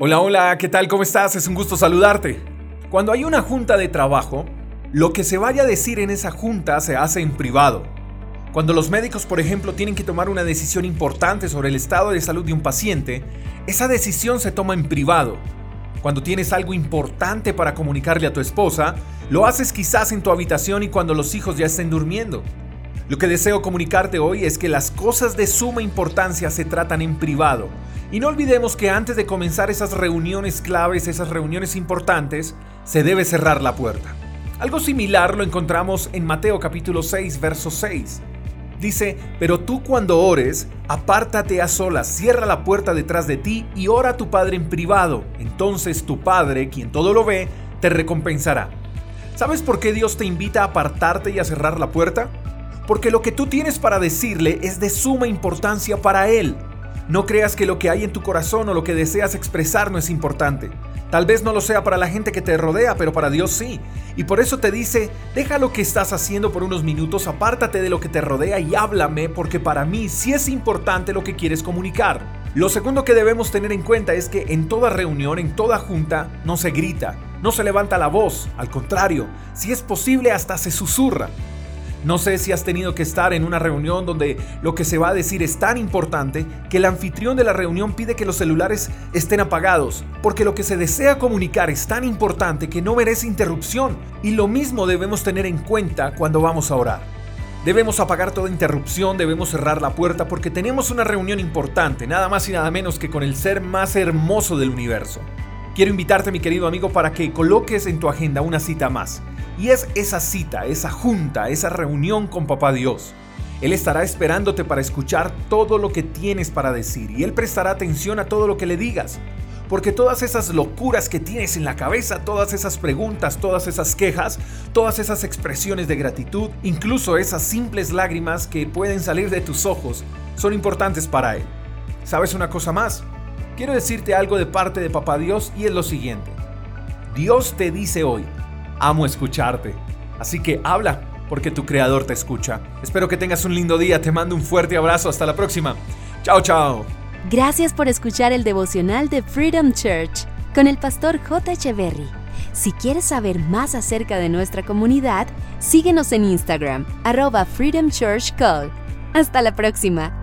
Hola, hola, ¿qué tal? ¿Cómo estás? Es un gusto saludarte. Cuando hay una junta de trabajo, lo que se vaya a decir en esa junta se hace en privado. Cuando los médicos, por ejemplo, tienen que tomar una decisión importante sobre el estado de salud de un paciente, esa decisión se toma en privado. Cuando tienes algo importante para comunicarle a tu esposa, lo haces quizás en tu habitación y cuando los hijos ya estén durmiendo. Lo que deseo comunicarte hoy es que las cosas de suma importancia se tratan en privado y no olvidemos que antes de comenzar esas reuniones claves, esas reuniones importantes, se debe cerrar la puerta. Algo similar lo encontramos en Mateo capítulo 6, verso 6. Dice, pero tú cuando ores, apártate a solas, cierra la puerta detrás de ti y ora a tu Padre en privado. Entonces tu Padre, quien todo lo ve, te recompensará. ¿Sabes por qué Dios te invita a apartarte y a cerrar la puerta? Porque lo que tú tienes para decirle es de suma importancia para Él. No creas que lo que hay en tu corazón o lo que deseas expresar no es importante. Tal vez no lo sea para la gente que te rodea, pero para Dios sí. Y por eso te dice, deja lo que estás haciendo por unos minutos, apártate de lo que te rodea y háblame, porque para mí sí es importante lo que quieres comunicar. Lo segundo que debemos tener en cuenta es que en toda reunión, en toda junta, no se grita, no se levanta la voz, al contrario, si es posible hasta se susurra. No sé si has tenido que estar en una reunión donde lo que se va a decir es tan importante que el anfitrión de la reunión pide que los celulares estén apagados, porque lo que se desea comunicar es tan importante que no merece interrupción. Y lo mismo debemos tener en cuenta cuando vamos a orar. Debemos apagar toda interrupción, debemos cerrar la puerta porque tenemos una reunión importante, nada más y nada menos que con el ser más hermoso del universo. Quiero invitarte, mi querido amigo, para que coloques en tu agenda una cita más. Y es esa cita, esa junta, esa reunión con Papá Dios. Él estará esperándote para escuchar todo lo que tienes para decir y Él prestará atención a todo lo que le digas. Porque todas esas locuras que tienes en la cabeza, todas esas preguntas, todas esas quejas, todas esas expresiones de gratitud, incluso esas simples lágrimas que pueden salir de tus ojos, son importantes para Él. ¿Sabes una cosa más? Quiero decirte algo de parte de Papá Dios y es lo siguiente. Dios te dice hoy, amo escucharte. Así que habla, porque tu creador te escucha. Espero que tengas un lindo día, te mando un fuerte abrazo, hasta la próxima. Chao, chao. Gracias por escuchar el devocional de Freedom Church con el pastor J. Echeverry. Si quieres saber más acerca de nuestra comunidad, síguenos en Instagram, arroba Freedom Church Call. Hasta la próxima.